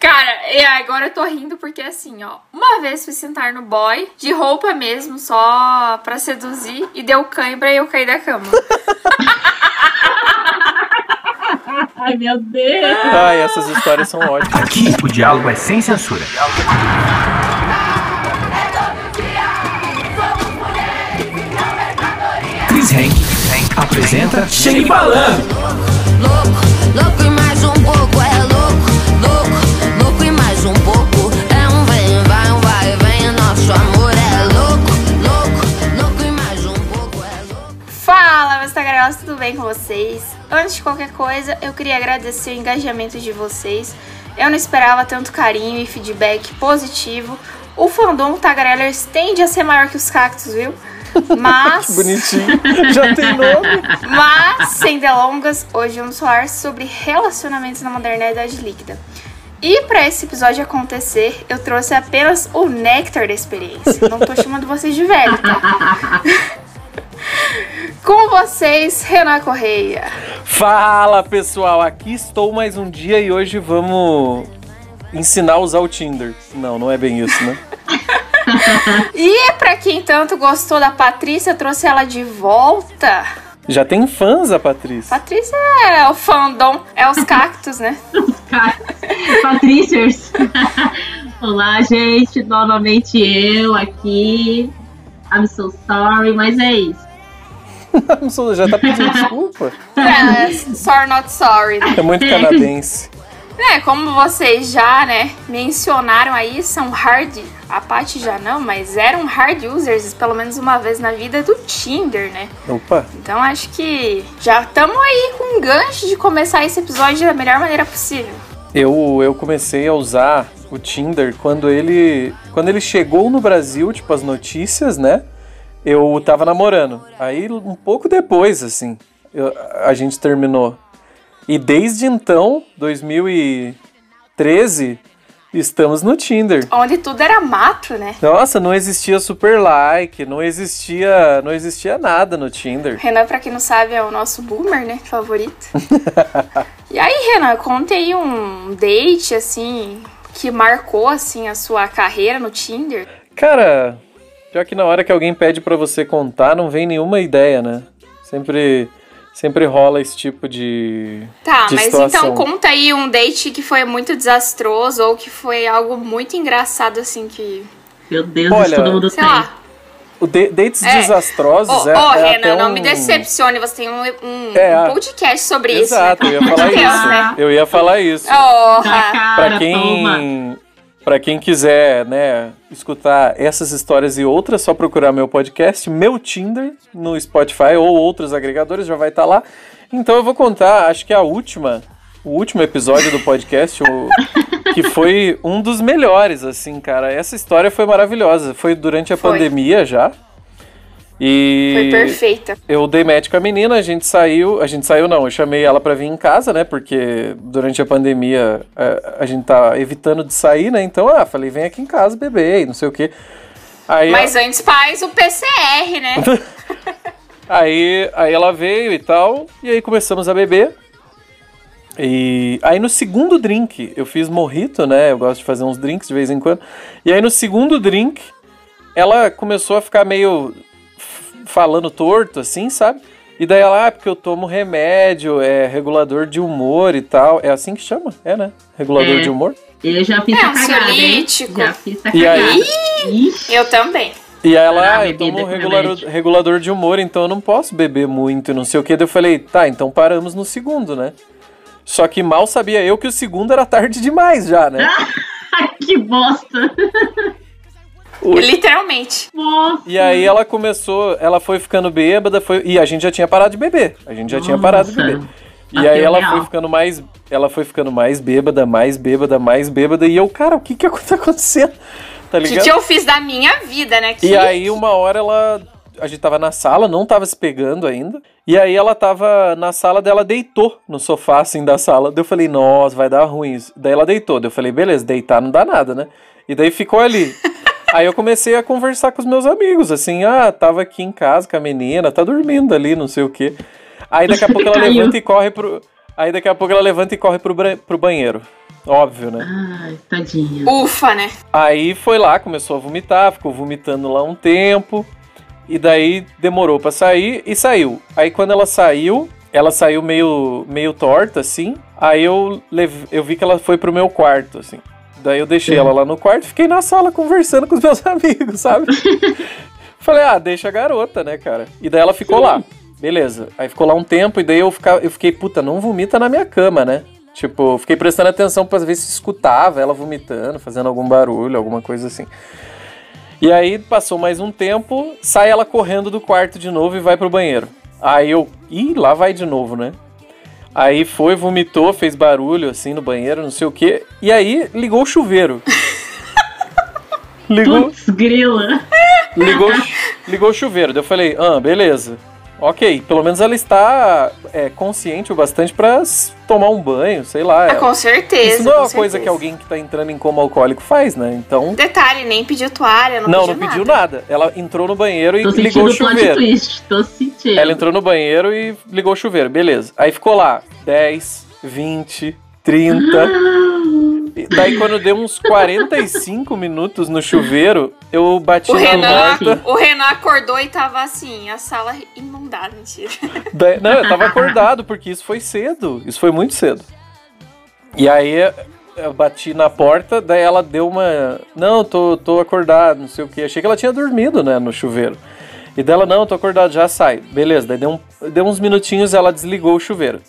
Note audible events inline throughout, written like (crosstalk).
Cara, e agora eu tô rindo porque assim, ó. Uma vez fui sentar no boy, de roupa mesmo, só pra seduzir, e deu cãibra e eu caí da cama. (laughs) Ai, meu Deus. Ai, essas histórias são ótimas. Aqui o diálogo é sem censura. Chris Henk apresenta Chegue Balando. louco, louco e mais um pouco, é louco, bem com vocês? Antes de qualquer coisa, eu queria agradecer o engajamento de vocês. Eu não esperava tanto carinho e feedback positivo. O fandom Tagarellers tende a ser maior que os cactos, viu? (laughs) Mas, Bonitinho. Já tem nome. (laughs) mas, sem delongas, hoje vamos falar sobre relacionamentos na modernidade líquida. E para esse episódio acontecer, eu trouxe apenas o néctar da experiência. Não tô chamando vocês de velho, tá? (laughs) Com vocês, Renan Correia. Fala pessoal, aqui estou mais um dia e hoje vamos ensinar a usar o Tinder. Não, não é bem isso, né? (laughs) E pra quem tanto gostou da Patrícia, trouxe ela de volta. Já tem fãs a Patrícia. Patrícia é o fandom, é os cactos, né? (laughs) Patrícias. (laughs) Olá, gente. Novamente eu aqui. I'm so sorry, mas é isso. (laughs) Não sou- Já tá pedindo (laughs) desculpa? É, sorry not sorry, né? É muito canadense. É, como vocês já, né, mencionaram aí, são hard, a Paty já não, mas eram hard users pelo menos uma vez na vida do Tinder, né? Opa, Então acho que já estamos aí com um gancho de começar esse episódio da melhor maneira possível. eu, eu comecei a usar o Tinder quando ele quando ele chegou no Brasil, tipo as notícias, né? Eu tava namorando. Aí um pouco depois, assim, eu- a gente terminou. E desde então, 2013, estamos no Tinder. Onde tudo era mato, né? Nossa, não existia super like, não existia, não existia nada no Tinder. Renan, pra quem não sabe, é o nosso boomer, né? Favorito. (laughs) e aí, Renan, conta aí um date, assim, que marcou, assim, a sua carreira no Tinder. Cara, pior que na hora que alguém pede pra você contar, não vem nenhuma ideia, né? Sempre sempre rola esse tipo de Tá, de mas situação. então conta aí um date que foi muito desastroso ou que foi algo muito engraçado, assim, que. Meu Deus, Olha, isso todo mundo Sei tem. lá. O de- dates É. desastrosos Ô, é, ô, é Renan, até não um... me decepcione, você tem um, um- É, um podcast sobre Exato, eu isso. ia falar Meu Deus, isso. né? Eu ia falar isso. Né? Oh, Pra toma. Para quem quiser, né, escutar essas histórias e outras, só procurar meu podcast, meu Tinder no Spotify ou outros agregadores, já vai estar lá. Então eu vou contar, acho que a última, o último episódio do podcast, o- (laughs) que foi um dos melhores, assim, cara. Essa história foi maravilhosa. Foi durante a Foi. pandemia já. E foi perfeita. eu dei com a menina, a gente saiu, a gente saiu não, eu chamei ela pra vir em casa, né, porque durante a pandemia a, a gente tá evitando de sair, né, então, ah, falei, vem aqui em casa beber e não sei o quê. Aí, Mas antes faz o PCR, né? (laughs) aí, aí ela veio e tal, e aí começamos a beber. E aí no segundo drink, eu fiz morrito, né, eu gosto de fazer uns drinks de vez em quando, e aí no segundo drink, ela começou a ficar meio falando torto, assim, sabe? E daí ela, ah, porque eu tomo remédio, é regulador de humor e tal. É assim que chama? É, né? Regulador É. de humor. Eu já fiz É, a cagada, hein? Já fiz a E cagada. aí? Ixi, Eu também. E aí ela, Ah, ah, eu tomo regulador, regulador de humor, então eu não posso beber muito e não sei o que. Daí eu falei, tá, então paramos no segundo, né? Só que mal sabia eu que o segundo era tarde demais já, né? (laughs) que bosta. Ui. Literalmente. Nossa. E aí ela começou, ela foi ficando bêbada, foi, e a gente já tinha parado de beber. A gente já tinha parado de Nossa. beber. E aí ela real. foi ficando mais, ela foi ficando mais bêbada, mais bêbada, mais bêbada, e eu, cara, o que que (laughs) tá acontecendo? Tá ligado? que eu fiz da minha vida, né? Que... E aí uma hora ela a gente tava na sala, não tava se pegando ainda. E aí ela tava na sala dela, deitou no sofá assim da sala. Daí eu falei, nossa, vai dar ruim isso. Daí ela deitou. Daí eu falei, beleza, deitar não dá nada, né? E daí ficou ali. Aí eu comecei a conversar com os meus amigos, assim, ah, tava aqui em casa com a menina, tá dormindo ali, não sei o quê. Aí daqui a pouco ela (laughs) levanta e corre pro. Aí daqui a pouco ela levanta e corre pro, pro banheiro. Óbvio, né? Ai, tadinha. Ufa, né? Aí foi lá, começou a vomitar, ficou vomitando lá um tempo. E daí demorou pra sair e saiu. Aí quando ela saiu, ela saiu meio, meio torta, assim. Aí eu, eu vi que ela foi pro meu quarto, assim. Daí eu deixei ela lá no quarto e fiquei na sala conversando com os meus (laughs) amigos, sabe? (laughs) Falei, ah, deixa a garota, né, cara? E daí ela ficou lá. Beleza. Aí ficou lá um tempo e daí eu, fica, eu fiquei, puta, não vomita na minha cama, né? Tipo, fiquei prestando atenção pra ver se escutava ela vomitando, fazendo algum barulho, alguma coisa assim. E aí passou mais um tempo, sai ela correndo do quarto de novo e vai pro banheiro. Aí eu, ih, lá vai de novo, né? Aí foi, vomitou, fez barulho assim no banheiro, não sei o quê. E aí ligou o chuveiro. (laughs) ligou, Putz, grila. ligou, (laughs) ligou o chuveiro. Daí eu falei, ah, beleza. Ok, pelo menos ela está é, consciente o bastante pra s- tomar um banho, sei lá. Ah, com certeza. Isso não é uma coisa certeza. que alguém que tá entrando em coma alcoólico faz, né? Então. Detalhe, nem pediu toalha, não, Não, pediu não pediu nada. Ela entrou no banheiro e Tô ligou o chuveiro. twist. Tô sentindo. Ela entrou no banheiro e ligou o chuveiro, beleza. Aí ficou lá 10, 20, 30. Daí quando deu uns 45 minutos no chuveiro, eu bati O na Renan, porta. o Renan acordou e tava assim, a sala inundada, mentira. Daí- não, eu tava acordado, porque isso foi cedo. Isso foi muito cedo. E aí eu bati na porta, daí ela deu uma. Não, tô, tô acordado, não sei o que. Achei que ela tinha dormido, né, no chuveiro. E dela, não, tô acordado, já sai. Beleza, daí deu, um- deu uns minutinhos ela desligou o chuveiro.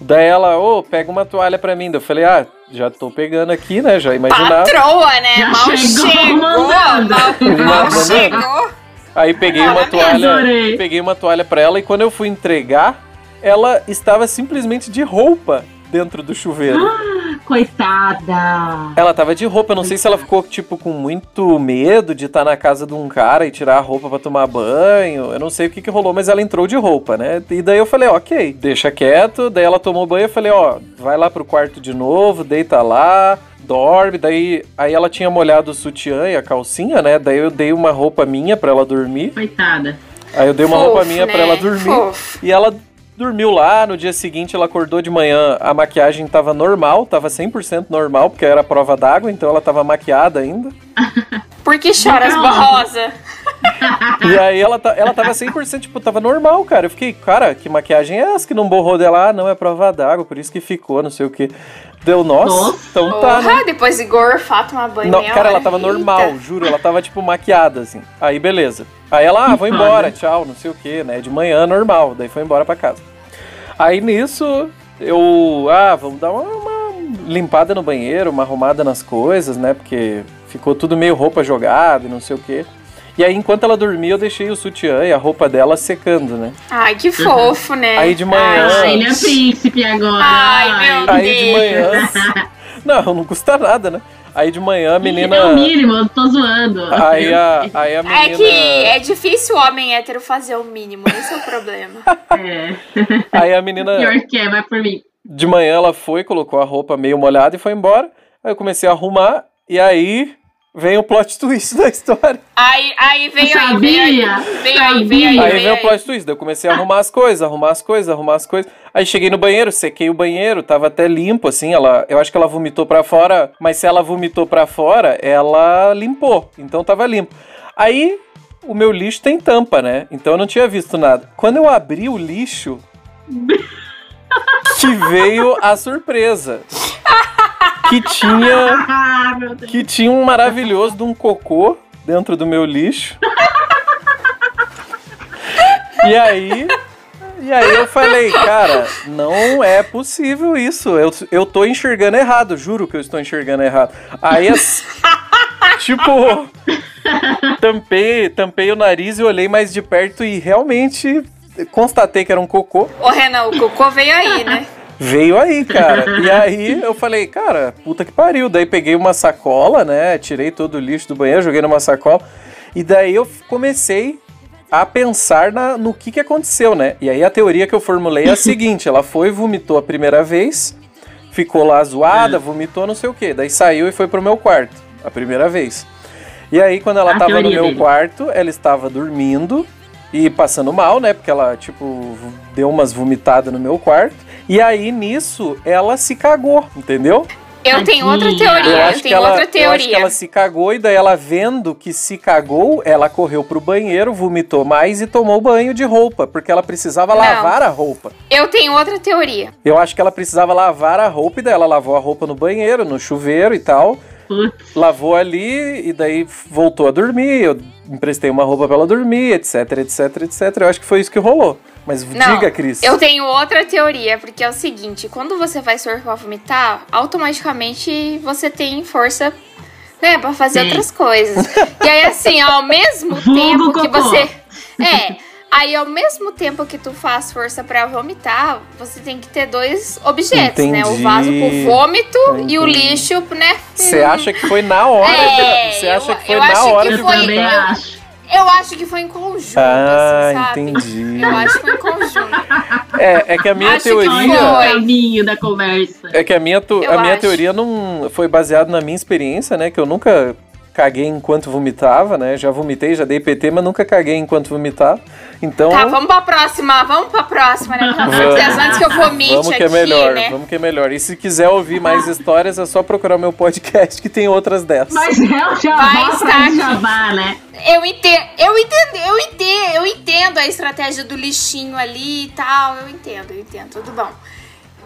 Daí ela, ô, pega uma toalha pra mim. Daí eu falei, ah, já tô pegando aqui, né? Já imaginava. Patroa, né? Já mal chegou chegou, mandando. mal, mal chegou. Aí peguei uma toalha, adorei. peguei uma toalha pra ela e quando eu fui entregar, ela estava simplesmente de roupa dentro do chuveiro. Coitada. Ela tava de roupa, eu não sei se ela ficou tipo com muito medo de estar na casa de um cara e tirar a roupa pra tomar banho. Eu não sei o que que rolou, mas ela entrou de roupa, né? E daí eu falei, OK, deixa quieto. Daí ela tomou banho, eu falei, ó, vai lá pro quarto de novo, deita lá. Dorme, daí aí ela tinha molhado o sutiã e a calcinha, né? Daí eu dei uma roupa minha pra ela dormir. Coitada. Aí eu dei uma Fofo, roupa minha pra né? ela dormir. Fofo. E ela dormiu lá, no dia seguinte ela acordou de manhã, a maquiagem tava normal, tava 100% normal, porque era prova d'água, então ela tava maquiada ainda. (laughs) Por que choras, Boca borrosa? E aí ela, ela tava 100%, tipo, tava normal, cara. Eu fiquei, cara, que maquiagem é essa que não borrou dela? Ah, não, é prova d'água, por isso que ficou, não sei o que. Deu, nossa, Nossa. então tá, né? Porra, depois de gorfar, tomar banho Não, meia cara, ela tava Eita. normal, juro, ela tava tipo maquiada, assim. Aí beleza. Aí ela, ah, vou Que embora, foda. tchau, não sei o que, né? De manhã, normal. Daí foi embora pra casa. Aí nisso, eu, ah, vamos dar uma, uma limpada no banheiro, uma arrumada nas coisas, né? Porque ficou tudo meio roupa jogada e não sei o que. E aí, enquanto ela dormia, eu deixei o sutiã e a roupa dela secando, né? Ai, que fofo, né? Aí de manhã- Ai, ele é príncipe agora. Ai, meu Aí de Deus. manhã. (laughs) Não, não custa nada, né? Aí de manhã a menina. É o mínimo, eu tô zoando. Aí a, aí a menina. É que é difícil o homem hétero fazer o mínimo, esse é o problema. (laughs) É. Aí a menina. Pior que é, vai por mim. De manhã ela foi, colocou a roupa meio molhada e foi embora. Aí eu comecei a arrumar. E aí vem o plot twist da história. Aí, aí veio Eu aí, veio aí, veio aí, aí, vem o plot twist. Daí eu comecei a arrumar as coisas, arrumar as coisas, arrumar as coisas. Aí cheguei no banheiro, sequei o banheiro, tava até limpo, assim. Ela, eu acho que ela vomitou pra fora, mas se ela vomitou pra fora, ela limpou. Então tava limpo. Aí o meu lixo tem tampa, né? Então eu não tinha visto nada. Quando eu abri o lixo, (laughs) que veio a surpresa. (laughs) Que tinha (laughs) Ah, meu Deus. que tinha um maravilhoso de um cocô dentro do meu lixo. E aí. E aí eu falei, cara, não é possível isso. Eu, eu tô enxergando errado, juro que eu estou enxergando errado. Aí as. Tipo. Tampei, tampei o nariz e olhei mais de perto e realmente constatei que era um cocô. Ô, Renan, o cocô veio aí, né? Veio aí, cara. E aí eu falei, cara, puta que pariu. Daí peguei uma sacola, né? Tirei todo o lixo do banheiro, joguei numa sacola. E daí eu comecei a pensar na- no que, que aconteceu, né? E aí a teoria que eu formulei é a seguinte: ela foi, vomitou a primeira vez, ficou lá zoada, vomitou, não sei o quê. Daí saiu e foi pro meu quarto, a primeira vez. E aí, quando ela A tava no meu dele. quarto, ela estava dormindo e passando mal, né? Porque ela, tipo, deu umas vomitadas no meu quarto. E aí, nisso, ela se cagou, entendeu? Eu tenho outra teoria. Eu Eu, acho, que tenho ela, outra eu acho que teoria. ela se cagou e daí ela vendo que se cagou, ela correu pro banheiro, vomitou mais e tomou banho de roupa, porque ela precisava Não. lavar a roupa. Eu tenho outra teoria. Eu acho que ela precisava lavar a roupa e daí ela lavou a roupa no banheiro, no chuveiro e tal. Putz. Lavou ali e daí voltou a dormir. Eu emprestei uma roupa pra ela dormir, etc, etc, etc. Eu acho que foi isso que rolou. Mas Não, diga, Cris. Eu tenho outra teoria, porque é o seguinte: quando você vai surfar pra vomitar, automaticamente você tem força, né, pra fazer Sim. outras coisas. E aí, assim, ao mesmo (laughs) tempo que você. (laughs) É. Aí, ao mesmo tempo que tu faz força pra vomitar, você tem que ter dois objetos, né? O Entendi. vaso com vômito e o Entendi. lixo, né? Você acha que foi na hora? É, Você acha eu- que foi eu na acho hora que de foi- Também eu- acho. Eu acho que foi em conjunto, Ah, assim, sabe? entendi. Eu acho que foi em conjunto. É, é que a minha Acho que teoria. foi. Olha o caminho da conversa. É que a minha, Eu a minha acho. teoria não foi baseada na minha experiência, né? Que eu nunca caguei enquanto vomitava, né? Já vomitei, já dei PT, mas nunca caguei enquanto vomitar. Então. Tá, vamos pra próxima, vamos pra próxima, né? Deus, antes que eu vomite Vamos que é aqui, melhor, né? vamos que é melhor. E se quiser ouvir mais histórias, é só procurar o meu podcast que tem outras dessas. Mas é o jabá Vai estar jabá, né? Eu entendo, eu entendo, eu entendo, eu entendo a estratégia do lixinho ali e tal, eu entendo, eu entendo, tudo bom.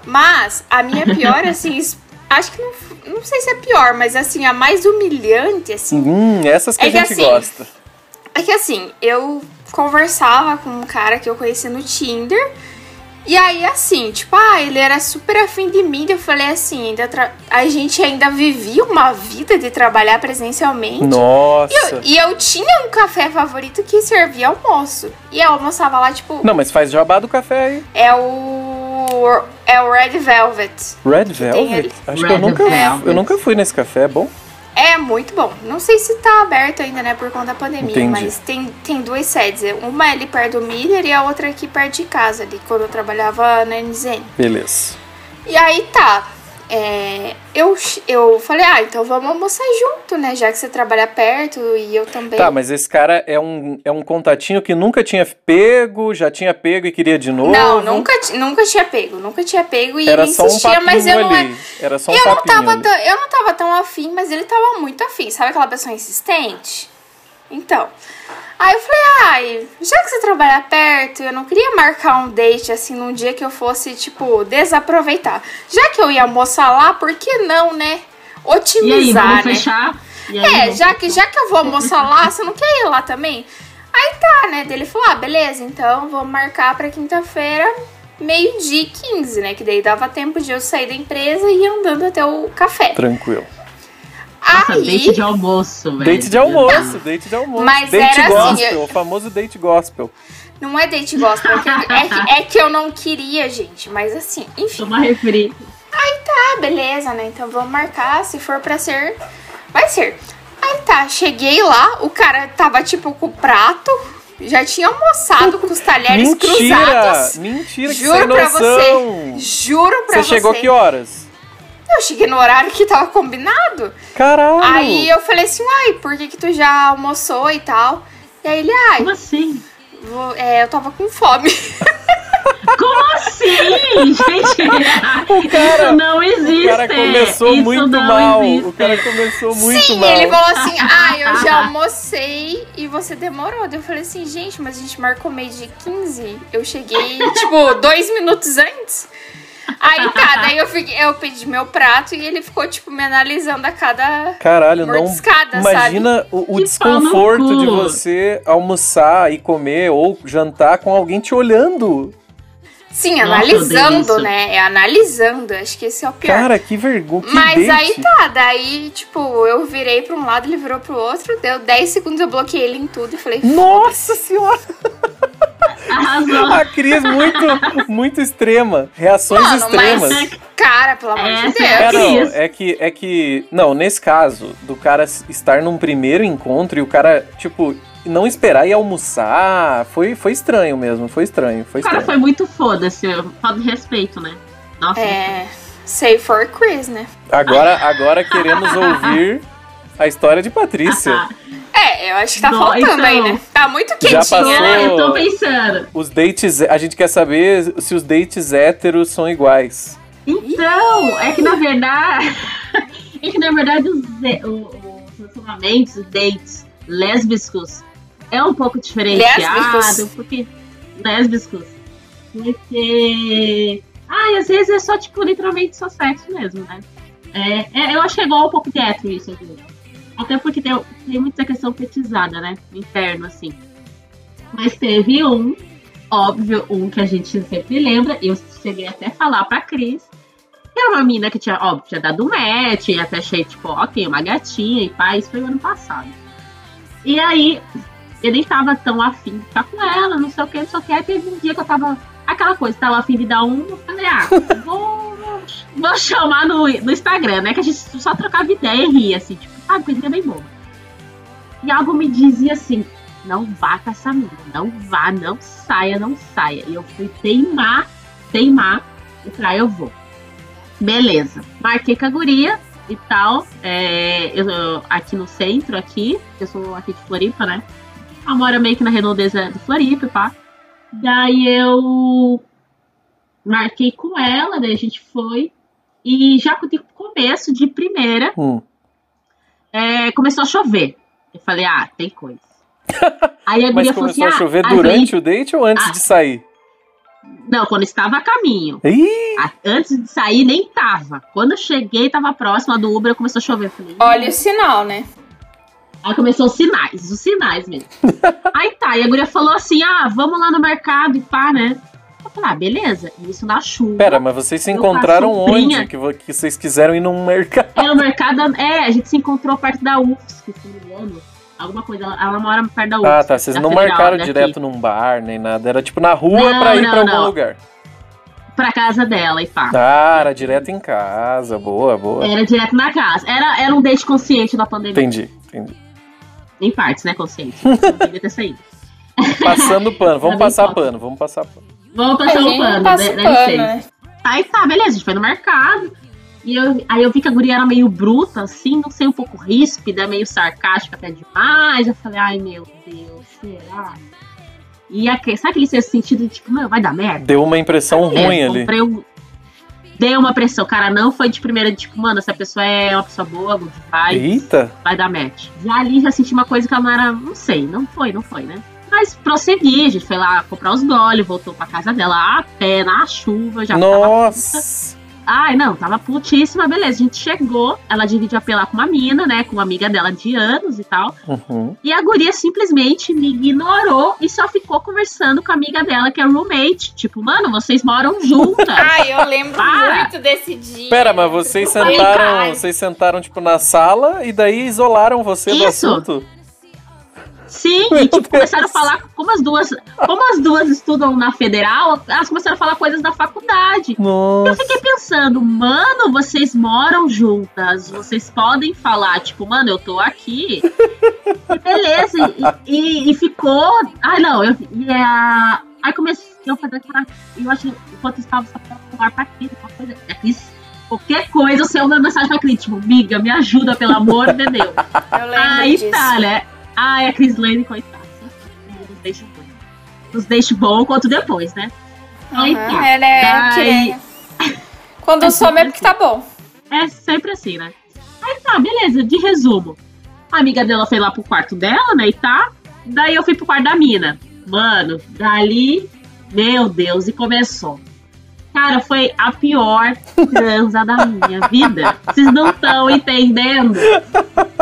Mas a minha pior, assim, acho que não, não sei se é pior, mas assim, a mais humilhante, assim, Hum, essas que É a que gente assim, gosta. É que assim, eu conversava com um cara que eu conheci no Tinder. E aí, assim, tipo, ah, ele era super afim de mim. Eu falei assim, ainda tra- a gente ainda vivia uma vida de trabalhar presencialmente. Nossa. E eu, e eu tinha um café favorito que servia almoço. E eu almoçava lá, tipo, Não, mas faz jabá do café aí. é o. É o Red Velvet. Red. Velvet? Acho que Red eu nunca, Velvet. eu nunca fui nesse café, é bom? É muito bom. Não sei se tá aberto ainda, né, por conta da pandemia, Entendi. mas tem, tem duas sedes. Uma é ali perto do Miller e a outra aqui perto de casa, ali, quando eu trabalhava na NZN. Beleza. E aí tá. É, eu, eu falei, ah, então vamos almoçar junto, né? Já que você trabalha perto e eu também. Tá, mas esse cara é um, é um contatinho que nunca tinha pego, já tinha pego e queria de novo. Não, nunca, nunca tinha pego, nunca tinha pego e Era ele um insistia, papinho mas eu não ali. é. Era só um eu, não tava ali. tão, eu não tava tão afim, mas ele tava muito afim. Sabe aquela pessoa insistente? Então. Aí eu falei, ai, já que você trabalha perto, eu não queria marcar um date assim num dia que eu fosse, tipo, desaproveitar. Já que eu ia almoçar lá, por que não, né? E aí, Otimizar, vamos né? fechar? E aí, É, vamos já que, já que eu vou almoçar lá, você não quer ir lá também? Aí tá, né? Ele falou: ah, beleza, então vamos marcar pra quinta-feira, meio-dia e 15, né? Que daí dava tempo de eu sair da empresa e ir andando até o café. Tranquilo. Nossa, Aí. date de almoço, velho. Date de almoço, date de almoço. Mas date era assim, gospel, eu- o famoso date gospel. Não é date gospel, é que, é, que, é que eu não queria, gente. Mas assim, enfim. Toma refri. Ah, beleza, né? Então vamos marcar. Se for pra ser, vai ser. Aí tá, cheguei lá, o cara tava tipo com o prato, já tinha almoçado com os talheres Mentira! cruzados. Mentira, que Juro sem pra noção! você. Juro pra Você você. chegou que horas? Eu cheguei no horário que tava combinado. Caralho! Aí eu falei assim, uai, por que que tu já almoçou e tal? E aí ele, ai, Como assim? vou- é, eu tava com fome. (laughs) Como assim, gente? (laughs) O cara- Isso não existe. O cara começou Isso muito mal. existe. O cara começou muito Sim, mal. ele falou assim, (laughs) ah, eu já almocei e você demorou. Daí eu falei assim, gente, mas a gente marcou meio de 15. Eu cheguei, tipo, dois minutos antes. Aí tá, daí eu, fiquei, eu pedi meu prato e ele ficou, tipo, me analisando a cada. Caralho, não. Imagina o, o desconforto de você almoçar e comer ou jantar com alguém te olhando. Sim, analisando, né? É analisando. Acho que esse é o pior. Cara, que vergonha. Que Mas date. aí tá, daí, tipo, eu virei pra um lado, ele virou pro outro, deu 10 segundos, eu bloqueei ele em tudo e falei, Nossa senhora! Arrasou. (laughs) A Cris muito, muito extrema. Reações Mano, extremas. mas, cara, pelo amor de Essa Deus. é É, não, é que, é que. Não, nesse caso, do cara estar num primeiro encontro e o cara, tipo, não esperar e almoçar. Foi, foi estranho mesmo, foi estranho, foi O cara estranho. foi muito foda-se. Falta de respeito, né? Nossa. É. Save for Chris, né? Agora, agora queremos ouvir a história de Patrícia. É, eu acho que tá faltando então- aí, né? Tá muito Já quentinha, passou- né? É, eu tô pensando. Os dates. A gente quer saber se os dates héteros são iguais. Então, é que na verdade. (laughs) é que na verdade os, os relacionamentos, os dates lésbicos é um pouco diferenciado. Lésbicos? Porque. Lésbicos. Porque. Ai, às vezes é só, tipo, literalmente só sexo mesmo, né? É, é- eu acho que é igual um pouco de hétero isso aqui. Até porque tem, tem muita questão petizada, né? Interno, assim. Mas teve um, óbvio, um que a gente sempre lembra. Eu cheguei até a falar pra Cris. Que era uma mina que tinha, óbvio, tinha dado match. E até achei, tipo, ok, uma gatinha e pá. Isso foi o ano passado. E aí, eu nem tava tão afim de ficar com ela, não sei o que, não sei o que. Aí teve um dia que eu tava. Aquela coisa, tava afim de dar um, eu falei, ah, (laughs) vou, vou chamar no, no Instagram, né? Que a gente só trocava ideia e ria, assim, tipo, sabe, coisinha bem boba. E algo me dizia assim, não vá com essa mina, não vá, não saia, não saia. E eu fui teimar, teimar, e pra eu vou. Beleza. Marquei com a guria e tal. é, eu- aqui no centro, aqui, eu sou aqui de Floripa, né? Ela mora meio que na redondeza de Floripa, pá. Daí eu marquei com ela, daí a gente foi. E já de começo, de primeira, Hum. é, começou a chover. Eu falei, ah, tem coisa. (laughs) Aí a Mas falou assim, começou a ah, chover durante gente- o date ou antes Ah. de sair? Não, quando estava a caminho. A- Antes de sair, nem tava. Quando eu cheguei, tava próxima do Uber, começou a chover. Eu falei, Olha o sinal, né? Aí começou os sinais, os sinais mesmo. (laughs) Aí tá, e a guria falou assim: ah, vamos lá no mercado e pá, né? Eu falei, ah, beleza. Isso na chuva. pera, mas vocês se encontraram onde? Que, que vocês quiseram ir num mercado? É, o mercado. É, a gente se encontrou perto da UFSC, se não me engano. Alguma coisa. Ela, ela mora perto da UFSC. Ah, tá. Vocês não Federal, marcaram daqui. direto num bar nem nada. Era tipo na rua Não, pra ir não, pra algum não. lugar. Pra casa dela e pá. Ah, era direto em casa. Boa, boa. Era direto na casa. Era, era um date consciente da pandemia. Entendi, entendi. Em partes, né? Consciente. Não devia ter saído. (laughs) Passando pano, vamos passar pano, vamos passar pano. Vamos A passar o gente pano, o deve pano, né? Aí tá, beleza, a gente foi no mercado. E eu, aí eu vi que a guria era meio bruta, assim, não sei, um pouco ríspida, meio sarcástica até demais. Eu falei, ai meu Deus, será? E aque- sabe aquele sentido de tipo, meu, vai dar merda? Deu uma impressão ruim É, ali. comprei um- Deu uma pressão, cara, não foi de primeira, tipo, mano, essa pessoa é uma pessoa boa, good vibes, Eita! vai dar match. Já ali já senti uma coisa que ela não era, não sei, não foi, não foi, né? Mas prossegui, a gente foi lá comprar os gole, voltou pra casa dela a pé, na chuva, já Nossa! Ai, não, tava putíssima, beleza. A gente chegou, ela dividiu a pela com uma mina, né? Com uma amiga dela de anos e tal. Uhum. E a guria simplesmente me ignorou e só ficou conversando com a amiga dela, que é roommate. Tipo, mano, vocês moram (laughs) juntas. Ai, eu lembro Para. muito desse dia. Pera, mas vocês sentaram, "Ai, vocês sentaram tipo na sala e daí isolaram você do Isso. assunto? Sim, Meu e tipo, Deus. começaram a falar, como as duas, como as duas estudam na federal, elas começaram a falar coisas da faculdade. Eu Nossa. fiquei pensando, mano, vocês moram juntas, vocês podem falar, tipo, mano, eu tô aqui. E beleza, e, e- e ficou. Ai, não, eu. E a, aí comecei a fazer, caraca, eu acho que enquanto estava só pra falar pra Cris, uma coisa. A Cris, qualquer coisa, você manda mensagem pra Cris, tipo, amiga, me ajuda, pelo amor de Deus. Eu lembro Aí disso. tá, né? Ai, a Cris Lane, coitada. Nos deixa bom. Nos deixa bom quanto depois, né? Tá. ela é Daí-. Quando some é porque tá bom. É sempre assim, né? Aí tá, beleza, de resumo. A amiga dela foi lá pro quarto dela, né? E tá. Daí eu fui pro quarto da mina. Mano, dali, meu Deus, e começou. Cara, foi a pior transa da minha vida. Vocês não estão entendendo.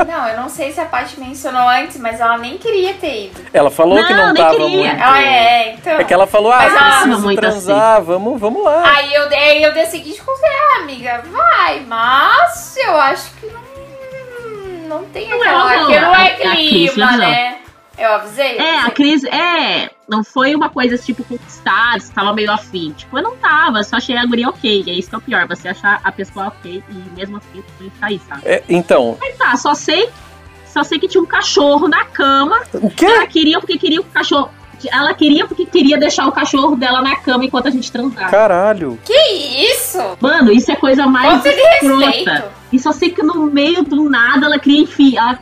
Não, eu não sei se a Paty mencionou antes, mas ela nem queria ter ido. Ela falou que Não, não nem tava queria. muito. Ah, é, então. É que ela falou, ah, Mas ela- preciso transar, vamos, vamos lá. Aí eu, aí eu dei o seguinte conselho, ah, amiga, vai, mas eu acho que não, não tem Não é aquela, que não boa. é A- a Cris clima, né? Eu avisei? É, a. Cris, é, não foi uma coisa tipo conquistada, você tava meio afim. Tipo, eu não tava, só achei a guria ok. E é isso que é o pior, você achar a pessoa ok e mesmo assim você sair, sabe? É, então, Aí tá, só sei, só sei que tinha um cachorro na cama. o quê? Ela queria porque queria o cachorro. Ela queria porque queria deixar o cachorro dela na cama enquanto a gente transava. Caralho. Que isso? Mano, isso é coisa mais escrota. respeito. E só sei que no meio do nada ela queria enfiar. ela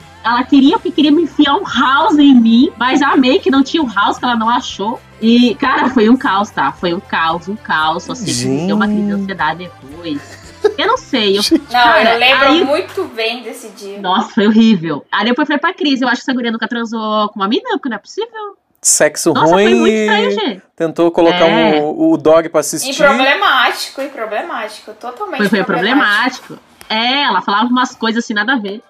queria porque queria me enfiar um house em mim, mas amei que não tinha o house, que ela não achou. E, cara, foi um caos, tá? Foi um caos, um caos. Só sei que Gente. deu uma crise de ansiedade depois. Eu não sei. Eu, Não, cara, eu lembro aí- muito bem desse dia. Nossa, foi horrível. Aí depois eu falei pra Cris, eu acho que essa guria nunca transou com uma mina, porque não é possível. Sexo Nossa, ruim foi muito estranho, gente. tentou colocar É. um- o dog pra assistir. E problemático, e problemático. Totalmente Foi, foi problemático. É, ela falava umas coisas assim, nada a ver.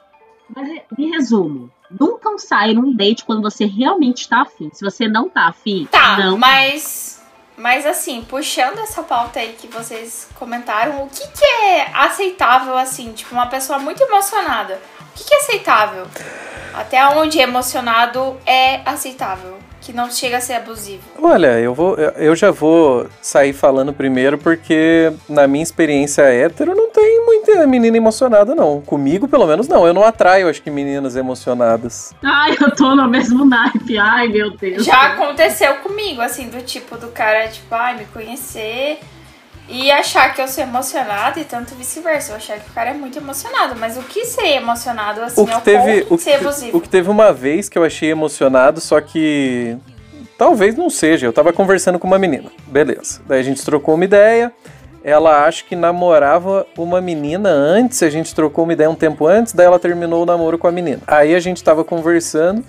Mas, em resumo, nunca sai num date quando você realmente tá afim. Se você não tá afim, Tá, não. mas. Mas assim, puxando essa pauta aí que vocês comentaram, o que, que é aceitável, assim, tipo, uma pessoa muito emocionada? O que, que é aceitável? Até onde emocionado é aceitável? Que não chega a ser abusivo. Olha, eu vou, eu já vou sair falando primeiro porque na minha experiência hétero não tem muita menina emocionada não. Comigo pelo menos não. Eu não atraio acho que meninas emocionadas. Ai, eu tô no mesmo naipe. Ai, meu Deus. Já aconteceu comigo, assim, do tipo do cara, tipo, ai, me conhecer e achar que eu sou emocionada e tanto vice-versa. Eu achar que o cara é muito emocionado. Mas o que ser emocionado, assim, O que ao teve, ponto o de ser que, abusivo? o que teve uma vez que eu achei emocionado, só que talvez não seja. Eu tava conversando com uma menina, beleza. Daí a gente trocou uma ideia. Ela acho que namorava uma menina antes, a gente trocou uma ideia um tempo antes, daí ela terminou o namoro com a menina. Aí a gente tava conversando,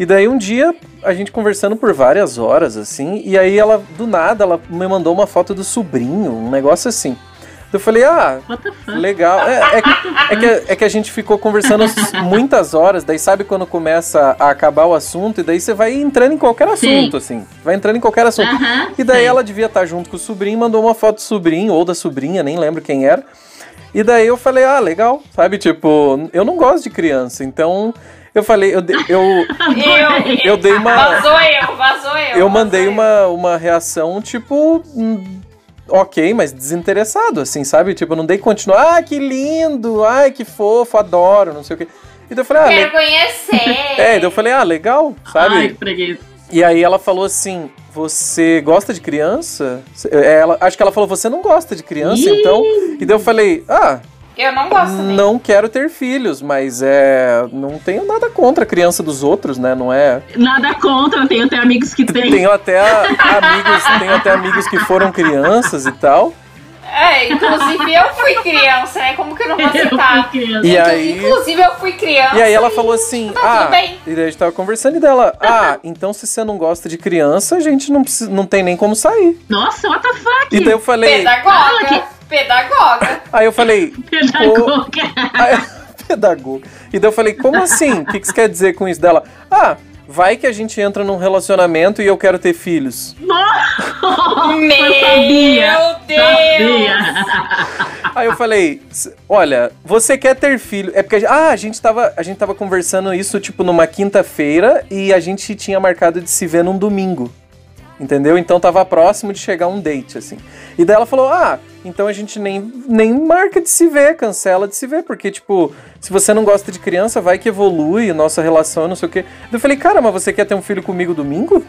e daí um dia a gente conversando por várias horas, assim, e aí ela, do nada, ela me mandou uma foto do sobrinho, um negócio assim. Eu falei, ah? Legal. É, é que- é que, é que a gente ficou conversando muitas horas, daí sabe quando começa a acabar o assunto, e daí você vai entrando em qualquer assunto, assim. Vai entrando em qualquer assunto. Aham, E daí sei. ela devia estar junto com o sobrinho, mandou uma foto do sobrinho, ou da sobrinha, nem lembro quem era. E daí eu falei, ah, legal. Sabe, tipo, eu não gosto de criança, então eu falei, eu, de- eu, (laughs) Eu, eu dei uma. Vazou eu, vazou eu. Eu mandei eu. uma, uma reação, tipo. hum, Ok, mas desinteressado, assim, sabe? Tipo, eu não dei continuar. Ah, que lindo! Ai, que fofo, adoro, não sei o quê. E daí eu falei, ah, Quero le- conhecer. é, daí eu falei, ah, legal, sabe? Ai, que preguiça. E aí ela falou assim: Você gosta de criança? Ela, acho que ela falou, você não gosta de criança, Ih! então. E daí eu falei, ah, Eu não gosto também. não quero ter filhos, mas é. Não tenho nada contra a criança dos outros, né? Não é. Nada contra, tenho até amigos que têm. Tenho até amigos, tenho até amigos que foram crianças e tal. É, inclusive eu fui criança, né? Como que eu não vou Eu fui aceitar? criança. E aí- Inclusive eu fui criança. E aí ela falou assim, Tá ah, tudo bem. e daí a gente tava conversando e dela, ah, então se você não gosta de criança, a gente não, precisa, não tem nem como sair. Nossa, what the fuck? E daí eu falei, Pedagoga. Pedagoga. aí eu falei, (laughs) Pedagoga. aí, (laughs) pedagogo. E daí eu falei, como assim? O que, que você quer dizer com isso dela? Ah, vai que a gente entra num relacionamento e eu quero ter filhos. (laughs) Nossa, Meu sabia. Deus. Sabia. Aí eu falei, "S- olha, você quer ter filho? É porque a, ah, a gente tava, a gente tava conversando isso tipo numa quinta-feira e a gente tinha marcado de se ver num domingo. Entendeu? Então tava próximo de chegar um date assim. E daí ela falou: "Ah, então a gente nem nem marca de se ver, cancela de se ver, porque tipo, se você não gosta de criança, vai que evolui nossa relação, não sei o quê". Eu falei: "Cara, mas você quer ter um filho comigo domingo?"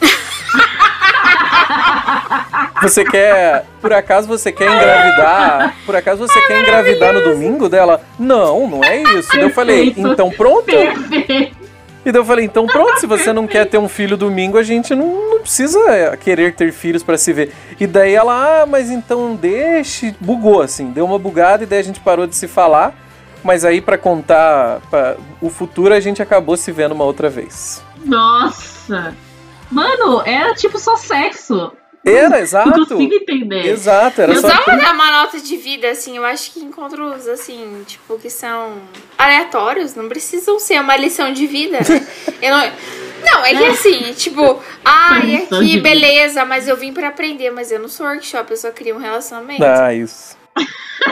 (laughs) Você quer, por acaso você quer engravidar? Por acaso você quer engravidar no domingo dela? Não, não é isso. Daí eu falei, Perfeito. então pronto. Perfeito. E daí eu falei, então pronto, se você não (laughs) quer ter um filho domingo, a gente não, não precisa é, querer ter filhos pra se ver. E daí ela, ah, mas então deixe. Bugou assim, deu uma bugada e daí a gente parou de se falar. Mas aí pra contar pra, o futuro a gente acabou se vendo uma outra vez. Nossa. Mano, era tipo só sexo. Era, Não exato. consigo entender. Exato, era Eu só. só vou dar uma nota de vida, assim, eu acho que encontros, assim, tipo, que são aleatórios, não precisam ser uma lição de vida, né? (laughs) Eu não... Não, é que assim, tipo, ai, aqui, beleza, mas eu vim pra aprender, mas eu não sou workshop, eu só queria um relacionamento. Ah, isso.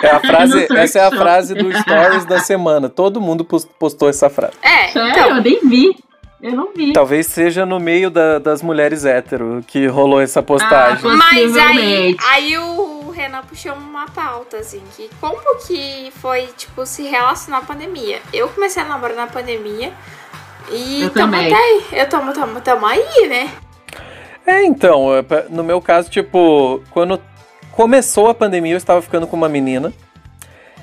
É a (laughs) frase, essa é a frase do Stories da semana. Todo mundo pos- postou essa frase. É, então, eu nem vi. Eu não vi. Talvez seja no meio da- das mulheres hétero que rolou essa postagem. Ah, mas aí, aí o Renan puxou uma pauta, assim, que como que foi, tipo, se relacionar à pandemia? Eu comecei a namorar na pandemia e Eu tamo também. até aí. Eu tamo, tamo, tamo aí, né? É, então, é, no meu caso, tipo, quando começou a pandemia, eu estava ficando com uma menina.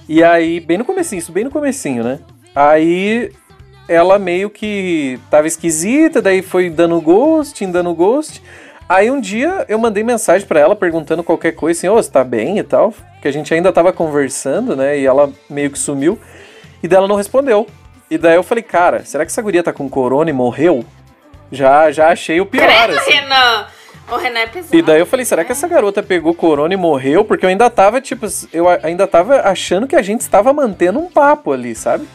E aí, bem no comecinho, isso bem no comecinho, né? Aí ela meio que tava esquisita, daí foi dando ghosting, dando ghost. Aí um dia eu mandei mensagem pra ela perguntando qualquer coisa, assim, ô, você tá bem e tal? Que a gente ainda tava conversando, né? E ela meio que sumiu. E daí ela não respondeu. E daí eu falei, cara, será que essa guria tá com corona e morreu? Já, já achei o pior, Credo, assim. Renan! O Renan é pesado. E daí eu falei, será que essa garota pegou corona e morreu? Porque eu ainda tava, tipo, eu ainda tava achando que a gente estava mantendo um papo ali, sabe?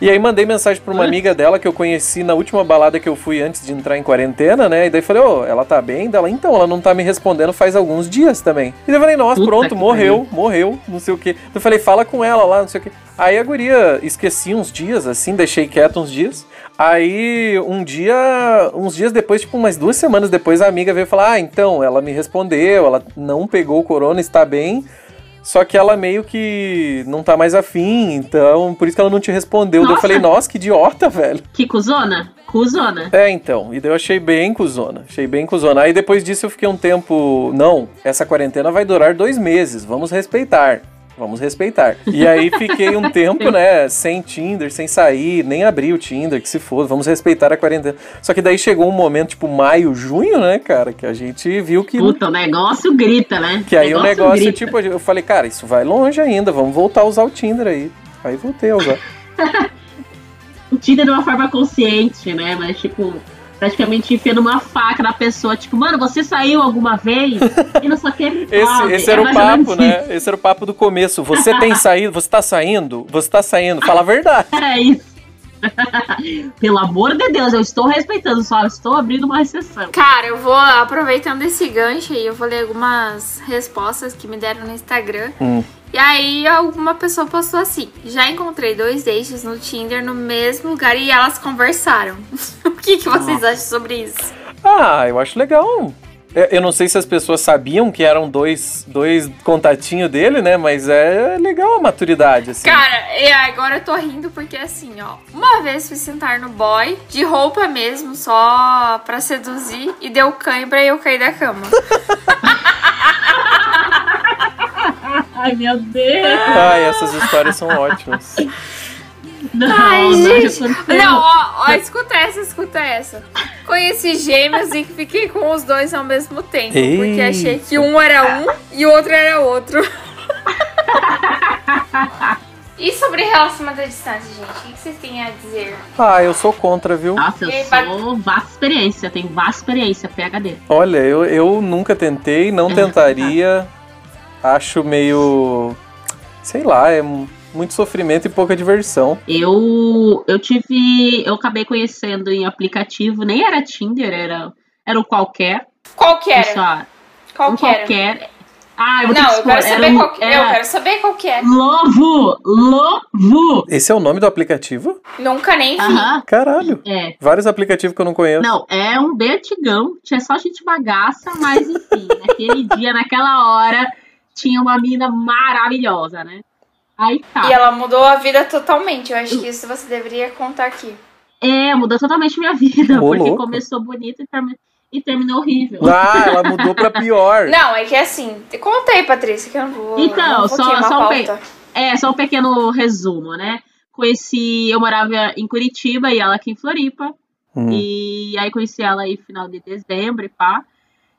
E aí mandei mensagem pra uma amiga dela que eu conheci na última balada que eu fui antes de entrar em quarentena, né? E daí falei, ô, ela tá bem? Dela, então, ela não tá me respondendo faz alguns dias também. E daí eu falei, nossa, Puta pronto, morreu, morreu, não sei o quê. Eu falei, fala com ela lá, não sei o quê. Aí a guria, esqueci uns dias, assim, deixei quieto uns dias. Aí, um dia, uns dias depois, tipo umas duas semanas depois, a amiga veio falar: Ah, então, ela me respondeu, ela não pegou o corona, está bem. Só que ela meio que não tá mais afim, então por isso que ela não te respondeu. Daí eu Nossa. falei, nossa, que idiota, velho. Que cuzona? Cuzona. É, então. E daí eu achei bem cuzona. Achei bem cuzona. Aí depois disso eu fiquei um tempo. Não, essa quarentena vai durar dois meses. Vamos respeitar. Vamos respeitar. E aí fiquei um tempo, né, sem Tinder, sem sair, nem abri o Tinder, que se for, vamos respeitar a quarentena. Só que daí chegou um momento, tipo, maio, junho, né, cara, que a gente viu que. Puta, o negócio grita, né? Que aí o negócio, grita. tipo, eu falei, cara, isso vai longe ainda, vamos voltar a usar o Tinder aí. Aí voltei a usar. (laughs) O Tinder de uma forma consciente, né? Mas, tipo, praticamente enfiando uma faca na pessoa. Tipo, mano, você saiu alguma vez? E não só quer Esse, esse era o papo, né? Esse era o papo do começo. Você tem (laughs) saído, você tá saindo, você tá saindo, fala a verdade. É isso. Pelo amor de Deus, eu estou respeitando, só estou abrindo uma exceção. Cara, eu vou aproveitando esse gancho aí, eu vou ler algumas respostas que me deram no Instagram. Hum. E aí alguma pessoa postou assim: já encontrei dois dates no Tinder no mesmo lugar e elas conversaram. (laughs) o que, que vocês acham sobre isso? Ah, eu acho legal. Eu não sei se as pessoas sabiam que eram dois, dois contatinhos dele, né? Mas é legal a maturidade, assim. Cara, e agora eu tô rindo porque assim, ó. Uma vez fui sentar no boy, de roupa mesmo, só pra seduzir, e deu cãibra e eu caí da cama. (laughs) Ai, meu Deus. Ai, essas histórias são ótimas. Não, Ai, não, gente. aconteceu. Não, ó, ó, escuta essa, escuta essa. Conheci gêmeos e fiquei com os dois ao mesmo tempo. Porque Eita. achei que um era um e o outro era outro. (laughs) e sobre relacionamento à distância, gente? O que vocês têm a dizer? Ah, eu sou contra, viu? Nossa, eu sou vasta experiência, tenho vasta experiência, PHD. Olha, eu, eu nunca tentei, não tentaria. Acho meio. Sei lá, é muito sofrimento e pouca diversão. Eu, eu tive. Eu acabei conhecendo em aplicativo, nem era Tinder, era, era um qualquer. Qual que era? Só, Qual um qualquer. Ah, eu vou Não, eu quero saber um- qual que Eu era quero saber qual que é. Lovo! Lovo! Esse é o nome do aplicativo? Nunca nem vi. Aham, Caralho. é. Vários aplicativos que eu não conheço. Não, é um bem antigão, tinha só gente bagaça, mas enfim, (laughs) naquele dia, naquela hora, tinha uma mina maravilhosa, né? Aí tá. E ela mudou a vida totalmente. Eu acho que isso você deveria contar aqui. É, mudou totalmente minha vida, Ô, porque louco. começou bonito e, termi- e terminou horrível. Ah, ela mudou pra pior. (laughs) Não, é que assim, conta aí, Patrícia, que eu não vou. Então, não vou só- só um pauta. É, só um pequeno resumo, né? Conheci, eu morava em Curitiba e ela aqui em Floripa. Hum. E aí conheci ela aí final de dezembro e pá.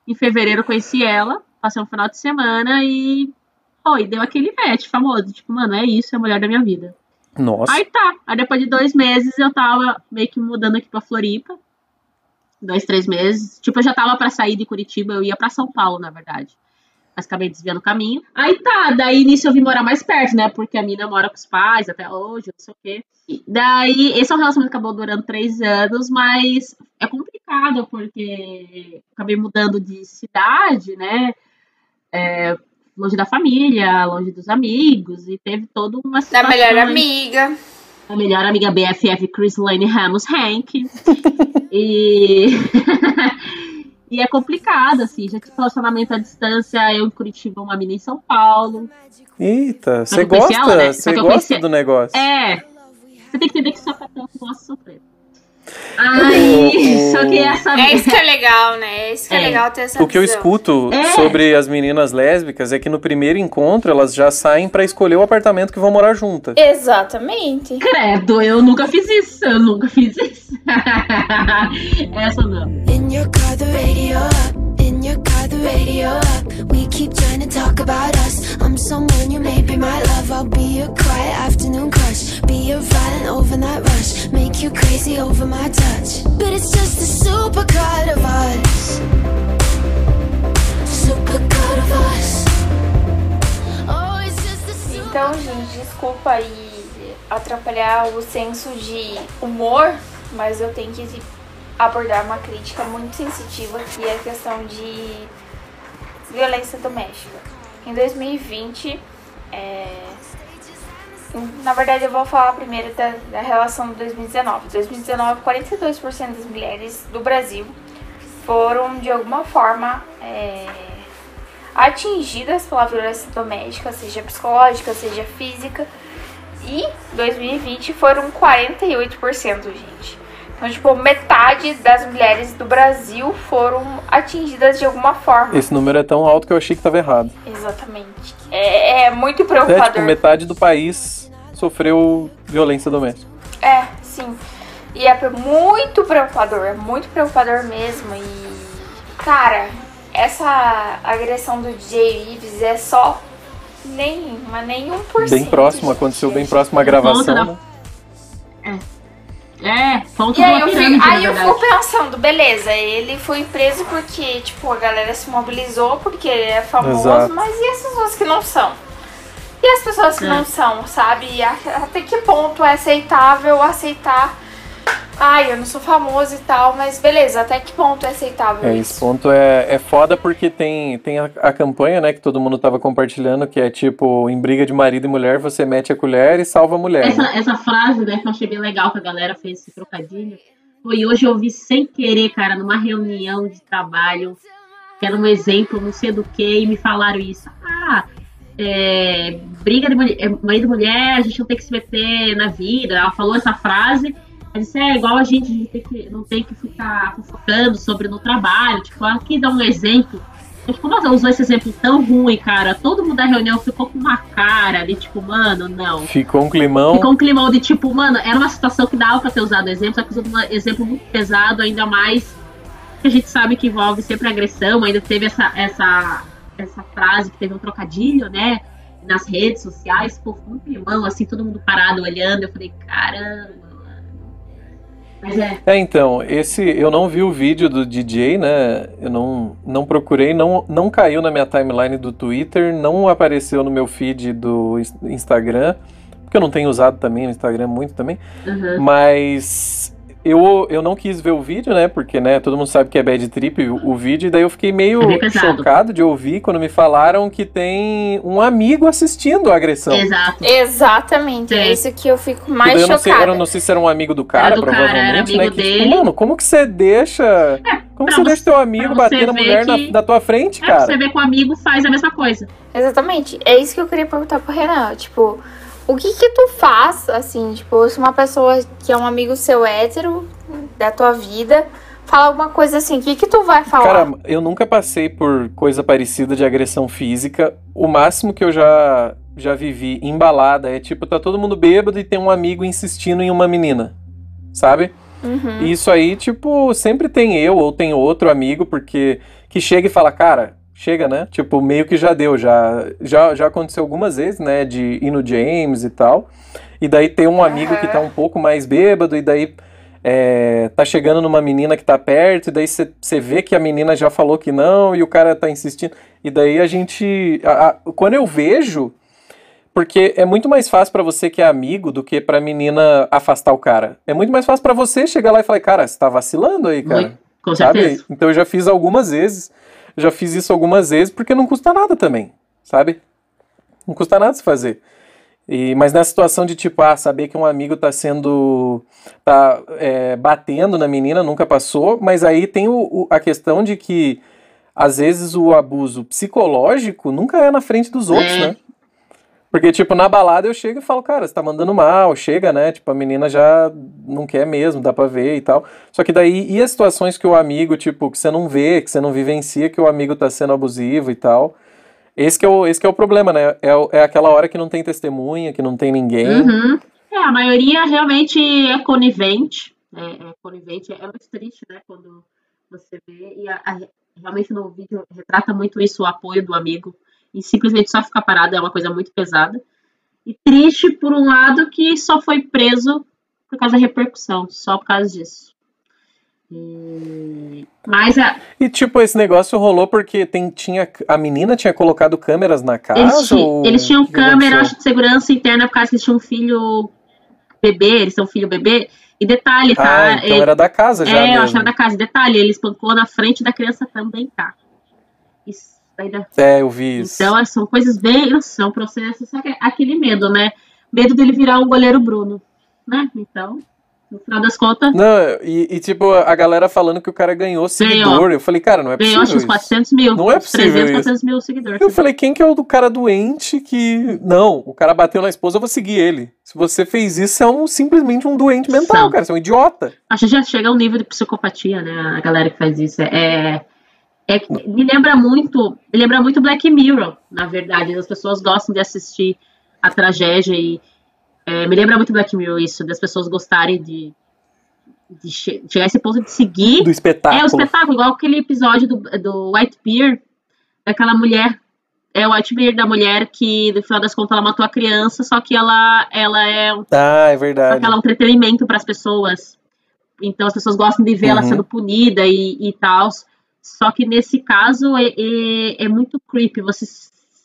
Em fevereiro eu conheci ela, passei um final de semana e. Oi, deu aquele match famoso. Tipo, mano, é isso, é a mulher da minha vida. Nossa. Aí tá. Aí depois de dois meses eu tava meio que mudando aqui pra Floripa. Dois, três meses. Tipo, eu já tava pra sair de Curitiba, eu ia pra São Paulo, na verdade. Mas acabei desviando o caminho. Aí tá, daí nisso eu vim morar mais perto, né? Porque a mina mora com os pais até hoje, não sei o quê. E daí, esse é um relacionamento que acabou durando três anos, mas é complicado, porque acabei mudando de cidade, né? É, longe da família, longe dos amigos, e teve toda uma Da situação... melhor amiga. A melhor amiga BFF Chris Lane Ramos Hank. (laughs) e. (laughs) e é complicado, assim. Já tive relacionamento à distância, eu em Curitiba, uma mina em São Paulo. Eita, você gosta, né? você eu gosta conheci- do negócio. É. Você tem que entender que sapatão gosta de sofrer. Aí, O- só que essa É isso que é legal, né? É isso que é, É. legal ter essa O que eu escuto É. sobre as meninas lésbicas é que no primeiro encontro elas já saem pra escolher o apartamento que vão morar juntas. Exatamente. Credo, eu nunca fiz isso, eu nunca fiz isso. (laughs) essa não. In your car, the radio your car, the radio up. We keep trying to talk about us. I'm someone you may be my love. I'll be your quiet afternoon crush. Be your violent overnight rush. Make you crazy over my touch. But it's just a supercut of us. Supercut of us. Oh, it's just a super Então, gente, desculpa aí atrapalhar o senso de humor, mas eu tenho que abordar uma crítica muito sensitiva que é a questão de violência doméstica. Em 2020, é, na verdade eu vou falar primeiro da, da relação de 2019. Em 2019, 42% das mulheres do Brasil foram de alguma forma é, atingidas pela violência doméstica, seja psicológica, seja física. E 2020 foram 48%, gente. Então, tipo, metade das mulheres do Brasil foram atingidas de alguma forma. Esse número é tão alto que eu achei que tava errado. Exatamente. É, é muito É, tipo, preocupador. metade do país sofreu violência doméstica. É, sim. E é muito preocupador, é muito preocupador mesmo. E, cara, essa agressão do DJ Ives é só nem, mas nem 1%. Bem próximo, aconteceu bem próximo à gravação. né? É, ponto E aí eu, na aí eu fico pensando, beleza, ele foi preso porque, tipo, a galera se mobilizou porque ele é famoso, Exato. mas e as pessoas que não são? E as pessoas que É. não são, sabe? E a- Até que ponto é aceitável aceitar. Ai, eu não sou famoso e tal, mas beleza, até que ponto é aceitável É, isso? esse ponto é, é foda porque tem, tem a, a campanha, né, que todo mundo tava compartilhando, que é tipo, em briga de marido e mulher, você mete a colher e salva a mulher. né? Essa, essa frase, né, que eu achei bem legal que a galera fez esse trocadilho. Foi hoje eu vi sem querer, cara, numa reunião de trabalho, que era um exemplo, não sei do que, e me falaram isso. Ah, é, briga de mulher, é, marido e mulher, a gente não tem que se meter na vida. Ela falou essa frase. Disse, é igual a gente, tem que, não tem que ficar fofocando sobre no trabalho. Tipo, ela quis dar um exemplo. Mas como ela usou esse exemplo tão ruim, cara, todo mundo da reunião ficou com uma cara de tipo, mano, não. Ficou um climão. Ficou um climão de tipo, mano, era uma situação que dava pra ter usado exemplo, só que usou um exemplo muito pesado, ainda mais que a gente sabe que envolve sempre agressão, ainda teve essa, essa, essa frase que teve um trocadilho, né? Nas redes sociais, foi um climão, assim, todo mundo parado olhando. Eu falei, caramba, é, É, então, esse eu não vi o vídeo do DJ, né? Eu não, não procurei, não, não caiu na minha timeline do Twitter, não apareceu no meu feed do Ins- Instagram, porque eu não tenho usado também o Instagram muito também, uhum. mas eu, eu não quis ver o vídeo, né? Porque, né, todo mundo sabe que é bad trip o, o vídeo, e daí eu fiquei meio É chocado de ouvir quando me falaram que tem um amigo assistindo a agressão. exato. Exatamente, é Sim. isso que eu fico mais eu não sei, eu não sei se era um amigo do cara, Era do cara, provavelmente, era amigo né? Que, tipo, mano, como que você deixa. Como que pra você deixa teu amigo bater na mulher na, que- na tua frente, É, pra você cara? ver que o amigo faz a mesma coisa. Exatamente. É isso que eu queria perguntar pro Renan. Tipo, o que que tu faz, assim, tipo, se uma pessoa que é um amigo seu hétero da tua vida fala alguma coisa assim, o que que tu vai falar? Cara, eu nunca passei por coisa parecida de agressão física. O máximo que eu já, já vivi embalada é tipo, tá todo mundo bêbado e tem um amigo insistindo em uma menina, sabe? Uhum. E isso aí, tipo, sempre tem eu ou tem outro amigo, porque que chega e fala, cara, chega, né? Tipo, meio que já deu, já, já, já aconteceu algumas vezes, né? De ir no James e tal. E daí tem um amigo que tá um pouco mais bêbado, e daí é, tá chegando numa menina que tá perto, e daí você vê que a menina já falou que não, e o cara tá insistindo. E daí a gente. a- a- quando eu vejo. Porque é muito mais fácil pra você que é amigo do que pra menina afastar o cara. É muito mais fácil pra você chegar lá e falar, cara, você tá vacilando aí, cara. Muito, com Sabe? certeza. Então eu já fiz algumas vezes. Já fiz isso algumas vezes porque não custa nada também, sabe? Não custa nada se fazer. E, mas na situação de tipo, ah, saber que um amigo tá sendo. tá é, batendo na menina, nunca passou, mas aí tem o- o- a questão de que às vezes o abuso psicológico nunca é na frente dos outros, É. né? Porque, tipo, na balada eu chego e falo, cara, você tá mandando mal, chega, né? Tipo, a menina já não quer mesmo, dá pra ver e tal. Só que daí, e as situações que o amigo, tipo, que você não vê, que você não vivencia, que o amigo tá sendo abusivo e tal. Esse que é o, esse que é o problema, né? É, é aquela hora que não tem testemunha, que não tem ninguém. Uhum. É, a maioria realmente é conivente. É, é conivente. É muito triste, né? Quando você vê. E a- a- realmente no vídeo retrata muito isso, o apoio do amigo. E simplesmente só ficar parado é uma coisa muito pesada. E triste, por um lado, que só foi preso por causa da repercussão. Só por causa disso. E- Mas a, E, tipo, esse negócio rolou porque tem, tinha, a menina tinha colocado câmeras na casa? Eles, ou eles tinham câmera acho, de segurança interna por causa que eles tinham um filho bebê, eles são filho bebê. E detalhe, tá? Ah, então Ele- era da casa já é, eu mesmo. que era da casa. Detalhe, ele espancou na frente da criança também, tá? Isso É, eu vi isso. Então, são coisas bem. São processos. Só que é aquele medo, né? Medo dele virar um goleiro Bruno. Né? Então, no final das contas, Não, e, e, tipo, a galera falando que o cara ganhou seguidor. Eu falei, cara, não é possível ganhou uns isso. 400 mil. Não é possível 300, isso. 400 mil seguidores. Eu falei, quem que é o do cara doente que... Não, o cara bateu na esposa, eu vou seguir ele. Se você fez isso, é um, simplesmente um doente mental, São. cara. Você é um idiota. Acho que já chega a um nível de psicopatia, né? A galera que faz isso. É, é que me lembra muito, me lembra muito Black Mirror, na verdade. As pessoas gostam de assistir a tragédia e é, me lembra muito Black Mirror isso, das pessoas gostarem de, de che- chegar a esse ponto de seguir Do espetáculo. é o espetáculo, igual aquele episódio do, do White Bear, daquela mulher. É o White Bear da mulher que, no final das contas, ela matou a criança, só que ela, ela é Ah, é verdade. aquela um entretenimento para as pessoas. Então as pessoas gostam de ver ela Uhum. sendo punida e, e tal. Só que nesse caso é, é, é muito creepy você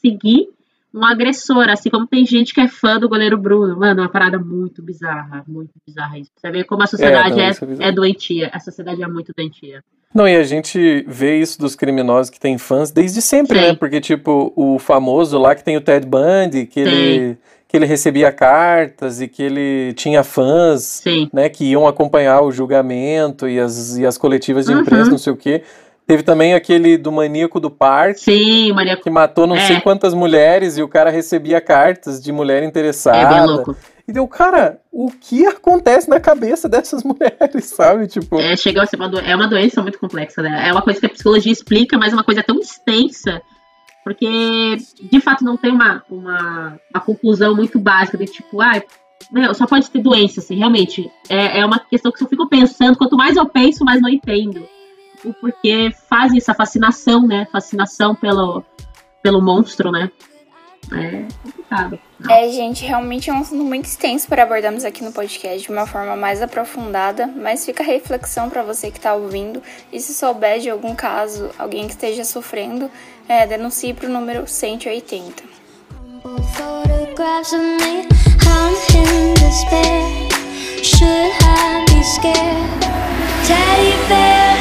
seguir um agressor, assim como tem gente que é fã do goleiro Bruno. Mano, é uma parada muito bizarra, muito bizarra isso. Você vê como a sociedade não, é, isso é bizarro. é doentia. A sociedade é muito doentia. Não, e a gente vê isso dos criminosos que têm fãs desde sempre, Sim. né? Porque, tipo, o famoso lá que tem o Ted Bundy, que Sim. ele, que ele recebia cartas e que ele tinha fãs, Sim. né? Que iam acompanhar o julgamento e as, e as coletivas de Uhum. imprensa, não sei o quê. Teve também aquele do maníaco do parque, Sim, Maria. que matou não É. sei quantas mulheres e o cara recebia cartas de mulher interessada. É bem louco. E deu, cara, o que acontece na cabeça dessas (laughs) mulheres, sabe? Tipo, É, chega a ser uma, do- é uma doença muito complexa, né? É uma coisa que a psicologia explica, mas é uma coisa tão extensa, porque de fato não tem uma, uma, uma conclusão muito básica de tipo, ah, meu, só pode ter doença, assim, realmente. É, é uma questão que eu fico pensando, quanto mais eu penso, mais não entendo. O porquê faz isso, a fascinação, né? Fascinação pelo, pelo monstro, né? É complicado. É, gente, realmente é um assunto muito extenso para abordarmos aqui no podcast de uma forma mais aprofundada, mas fica a reflexão para você que está ouvindo. E se souber de algum caso, alguém que esteja sofrendo, é, denuncie para o número 180. Photographs of me, I'm in despair. Should I be scared? Teddy bear,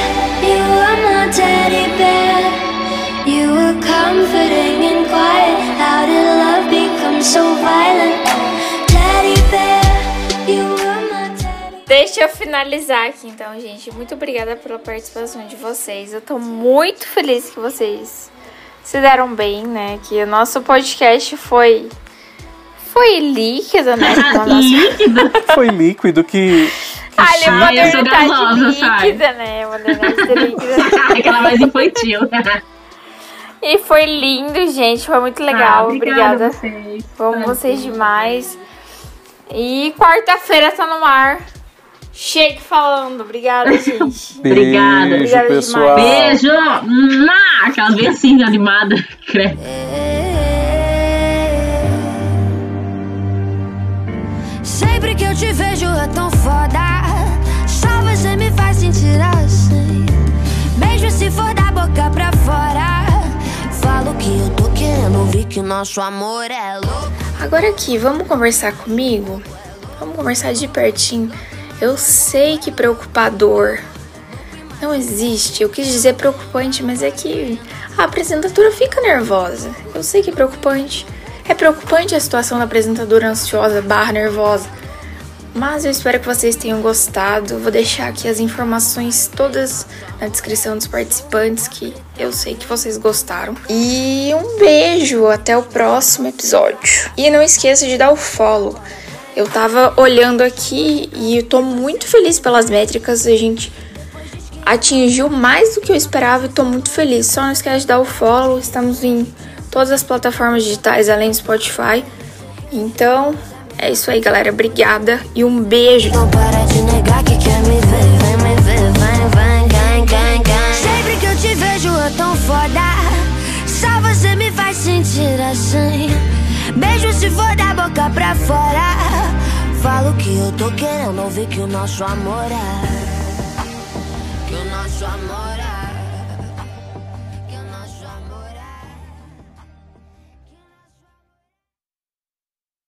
Deixa eu finalizar aqui então, gente. Muito obrigada pela participação de vocês. Eu tô muito feliz que vocês se deram bem, né? Que o nosso podcast foi. Foi líquido, né? (laughs) Na nossa... Líquido. foi líquido que. Ali, Ai, eu sou modernidade gasosa, sabe? líquida, né? Modernidade líquida. Aquela mais infantil. E foi lindo, gente. Foi muito legal. Ah, obrigada. a vocês. Amo vocês demais. E quarta-feira tá no ar. Shake falando. Obrigada, (laughs) gente. Obrigada. Beijo, Obrigada pessoal. Beijo! Mua! Aquelas bem assim, animada. (laughs) Credo. Sempre que eu te vejo é tão foda. Só você me faz sentir assim. Beijo se for da boca pra fora. Que eu tô querendo que nosso amor é louco. Agora aqui, vamos conversar comigo? Vamos conversar de pertinho. Eu sei que preocupador não existe. Eu quis dizer preocupante, mas é que a apresentadora fica nervosa. Eu sei que é preocupante. É preocupante a situação da apresentadora ansiosa barra nervosa. Mas eu espero que vocês tenham gostado. Vou deixar aqui as informações todas na descrição dos participantes, que eu sei que vocês gostaram. E um beijo, até o próximo episódio. E não esqueça de dar o follow. Eu tava olhando aqui e eu tô muito feliz pelas métricas. A gente atingiu mais do que eu esperava e tô muito feliz. Só não esquece de dar o follow. Estamos em todas as plataformas digitais além do Spotify. Então, é isso aí, galera. Obrigada e um beijo. Não para de negar que quer me ver. Vem me ver, vem, vem, gang, gang, gang. Sempre que eu te vejo eu tão foda. Só você me faz sentir assim. Beijo se for da boca pra fora. Falo que eu tô querendo ouvir que o nosso amor é.